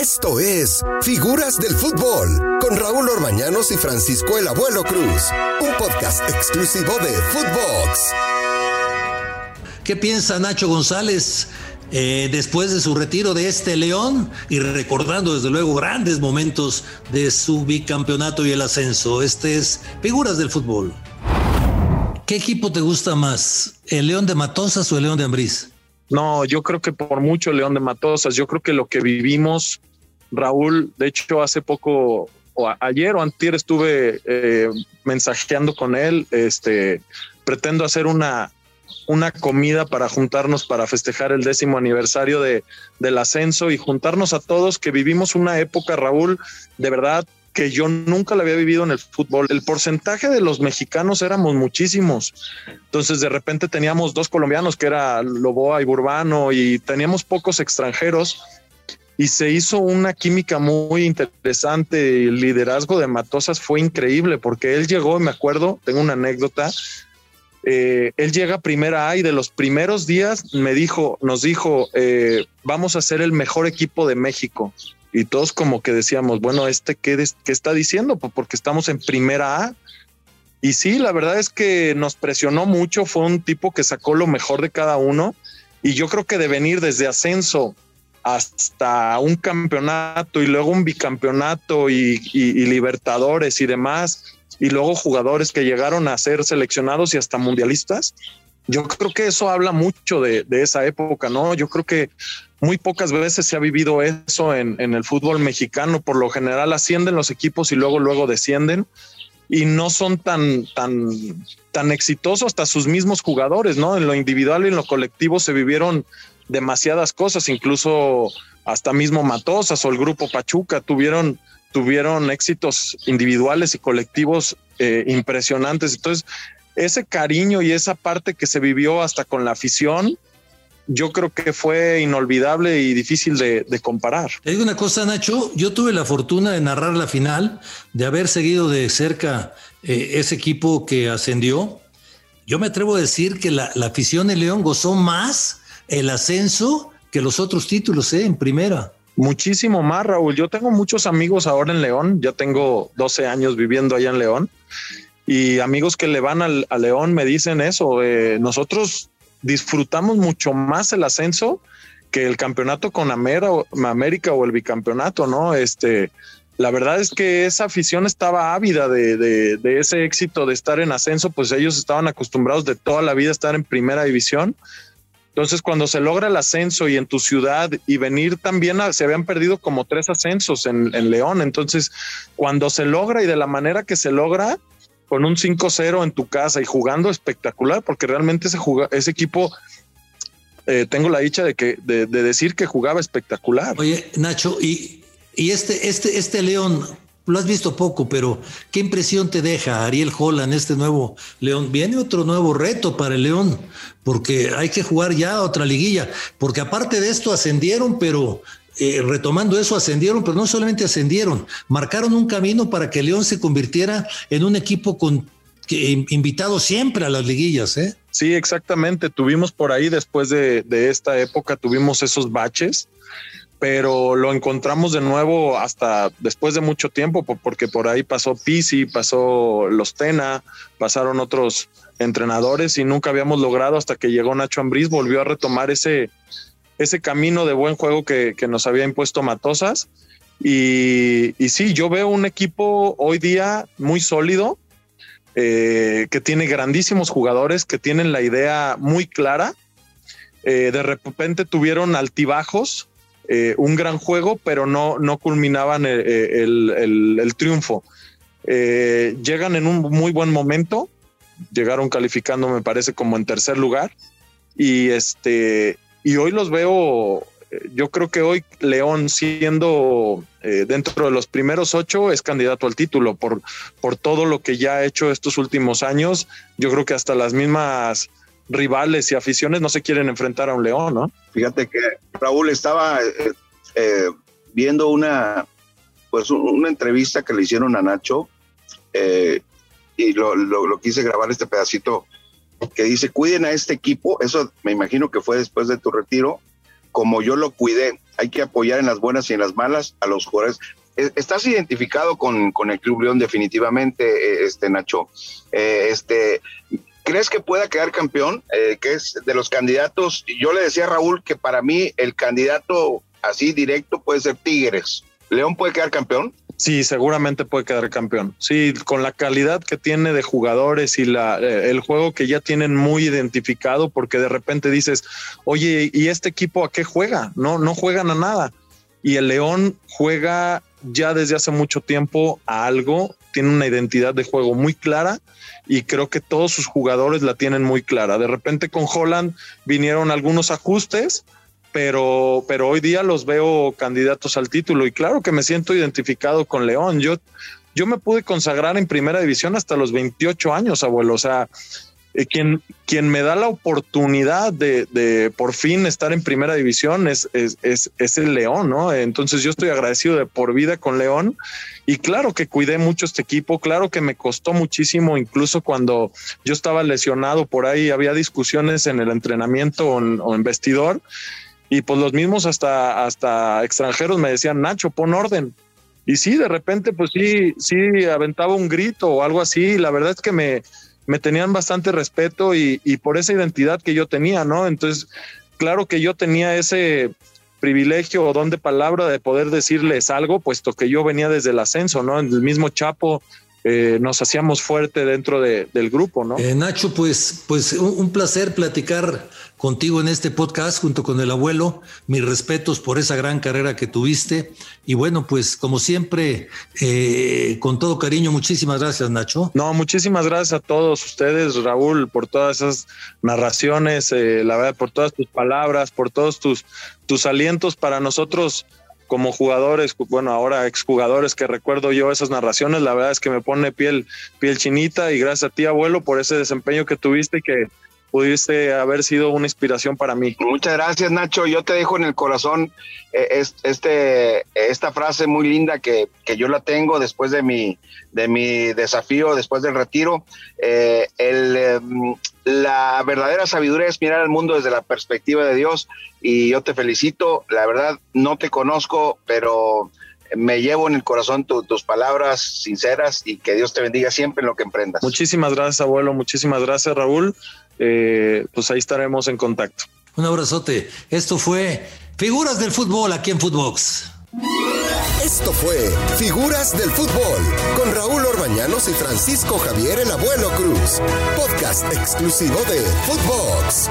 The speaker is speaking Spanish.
Esto es Figuras del Fútbol con Raúl Orbañanos y Francisco el Abuelo Cruz, un podcast exclusivo de Footbox. ¿Qué piensa Nacho González eh, después de su retiro de este León y recordando desde luego grandes momentos de su bicampeonato y el ascenso? Este es Figuras del Fútbol. ¿Qué equipo te gusta más, el León de Matosas o el León de Ambriz? No, yo creo que por mucho León de Matosas, yo creo que lo que vivimos, Raúl, de hecho hace poco, o ayer o antier estuve eh, mensajeando con él, este, pretendo hacer una, una comida para juntarnos para festejar el décimo aniversario de, del ascenso y juntarnos a todos que vivimos una época, Raúl, de verdad que yo nunca la había vivido en el fútbol. El porcentaje de los mexicanos éramos muchísimos. Entonces de repente teníamos dos colombianos que era Loboa y Burbano y teníamos pocos extranjeros y se hizo una química muy interesante. El liderazgo de Matosas fue increíble porque él llegó, me acuerdo, tengo una anécdota. Eh, él llega primera A y de los primeros días me dijo, nos dijo, eh, vamos a ser el mejor equipo de México y todos como que decíamos, bueno, este qué, qué está diciendo, pues porque estamos en primera A. Y sí, la verdad es que nos presionó mucho, fue un tipo que sacó lo mejor de cada uno y yo creo que de venir desde ascenso hasta un campeonato y luego un bicampeonato y, libertadores y demás, y luego jugadores que llegaron a ser seleccionados y hasta mundialistas, yo creo que eso habla mucho de, de esa época, ¿no? Yo creo que muy pocas veces se ha vivido eso en, el fútbol mexicano. Por lo general ascienden los equipos y luego, luego descienden y no son tan, tan, tan exitosos hasta sus mismos jugadores, ¿no? En lo individual y en lo colectivo se vivieron demasiadas cosas, incluso hasta mismo Matosas o el grupo Pachuca tuvieron, tuvieron éxitos individuales y colectivos eh, impresionantes. Entonces, ese cariño y esa parte que se vivió hasta con la afición, yo creo que fue inolvidable y difícil de, comparar. Te digo una cosa, Nacho, yo tuve la fortuna de narrar la final, de haber seguido de cerca eh, ese equipo que ascendió. Yo me atrevo a decir que la, afición de León gozó más el ascenso que los otros títulos eh, en primera. Muchísimo más, Raúl. Yo tengo muchos amigos ahora en León, ya tengo 12 años viviendo allá en León y amigos que le van al, a León me dicen eso. Eh, nosotros disfrutamos mucho más el ascenso que el campeonato con América o el bicampeonato, ¿no? Este, la verdad es que esa afición estaba ávida de, de, ese éxito de estar en ascenso, pues ellos estaban acostumbrados de toda la vida a estar en primera división. Entonces, cuando se logra el ascenso y en tu ciudad y venir también, se habían perdido como tres ascensos en, en León. Entonces, cuando se logra y de la manera que se logra, con un 5-0 en tu casa y jugando espectacular, porque realmente ese, ese equipo, eh, tengo la dicha de, que, de, decir que jugaba espectacular. Oye, Nacho, y, y este, este, este León, lo has visto poco, pero ¿qué impresión te deja Ariel Holland, este nuevo León? Viene otro nuevo reto para el León, porque hay que jugar ya otra liguilla, porque aparte de esto ascendieron, pero eh, retomando eso, ascendieron, pero no solamente ascendieron, marcaron un camino para que León se convirtiera en un equipo invitado siempre a las liguillas, ¿eh? Sí, exactamente. Tuvimos por ahí después de, esta época, tuvimos esos baches, pero lo encontramos de nuevo hasta después de mucho tiempo, porque por ahí pasó Pisi, pasó Los Tena, pasaron otros entrenadores y nunca habíamos logrado hasta que llegó Nacho Ambriz, volvió a retomar ese, ese camino de buen juego que, nos había impuesto Matosas. Y, y, sí, yo veo un equipo hoy día muy sólido, eh, que tiene grandísimos jugadores, que tienen la idea muy clara. Eh, de repente tuvieron altibajos, eh, un gran juego, pero no, no culminaban el, triunfo. llegan en un muy buen momento, llegaron calificando, me parece, como en tercer lugar. Y este, y hoy los veo, eh, yo creo que hoy León siendo eh, dentro de los primeros ocho es candidato al título por, por todo lo que ya ha hecho estos últimos años. Yo creo que hasta las mismas rivales y aficiones no se quieren enfrentar a un León, ¿no? Fíjate que Raúl estaba eh, viendo una, pues una entrevista que le hicieron a Nacho y lo, lo quise grabar este pedacito que dice, cuiden a este equipo, eso me imagino que fue después de tu retiro, como yo lo cuidé. Hay que apoyar en las buenas y en las malas a los jugadores. E, estás identificado con, con el Club León definitivamente, eh, este Nacho. Eh, este, ¿Crees que pueda quedar campeón? Eh, que es de los candidatos. Yo le decía a Raúl que para mí el candidato así directo puede ser Tigres. ¿León puede quedar campeón? Sí, seguramente puede quedar campeón. Sí, con la calidad que tiene de jugadores y la, eh, el juego que ya tienen muy identificado, porque de repente dices, oye, ¿y este equipo a qué juega? No, no juegan a nada. Y el León juega ya desde hace mucho tiempo a algo, tiene una identidad de juego muy clara y creo que todos sus jugadores la tienen muy clara. De repente con Holland vinieron algunos ajustes, pero, pero hoy día los veo candidatos al título y claro que me siento identificado con León. Yo, yo me pude consagrar en primera división hasta los 28 años, abuelo. O sea, eh, quien, quien me da la oportunidad de, por fin estar en primera división es, es, es, es, el León, ¿no? Entonces yo estoy agradecido de por vida con León y claro que cuidé mucho este equipo, claro que me costó muchísimo, incluso cuando yo estaba lesionado por ahí, había discusiones en el entrenamiento o o en vestidor y pues los mismos hasta, hasta extranjeros me decían, Nacho, pon orden. Y sí, de repente, pues sí, sí, aventaba un grito o algo así. La verdad es que me, me tenían bastante respeto y, por esa identidad que yo tenía, ¿no? Entonces, claro que yo tenía ese privilegio o don de palabra de poder decirles algo, puesto que yo venía desde el ascenso, ¿no? El mismo Chapo eh, nos hacíamos fuerte dentro de, del grupo, ¿no? Eh, Nacho, pues, pues un, placer platicar contigo en este podcast junto con el abuelo. Mis respetos por esa gran carrera que tuviste. Y bueno, pues como siempre, eh, con todo cariño, muchísimas gracias, Nacho. No, muchísimas gracias a todos ustedes, Raúl, por todas esas narraciones, eh, la verdad, por todas tus palabras, por todos tus, tus alientos para nosotros como jugadores, bueno, ahora exjugadores que recuerdo yo esas narraciones, la verdad es que me pone piel, piel chinita y gracias a ti, abuelo, por ese desempeño que tuviste y que pudiste haber sido una inspiración para mí. Muchas gracias, Nacho. Yo te dejo en el corazón eh, este, esta frase muy linda que, que, yo la tengo después de mi, de mi desafío, después del retiro. Eh, el, eh, la verdadera sabiduría es mirar al mundo desde la perspectiva de Dios y yo te felicito. La verdad, no te conozco, pero me llevo en el corazón tu, tus palabras sinceras y que Dios te bendiga siempre en lo que emprendas. Muchísimas gracias, abuelo. Muchísimas gracias, Raúl. Eh, pues ahí estaremos en contacto. Un abrazote. Esto fue Figuras del Fútbol aquí en Footbox. Esto fue Figuras del Fútbol con Raúl Orbañanos y Francisco Javier el Abuelo Cruz. Podcast exclusivo de Footbox.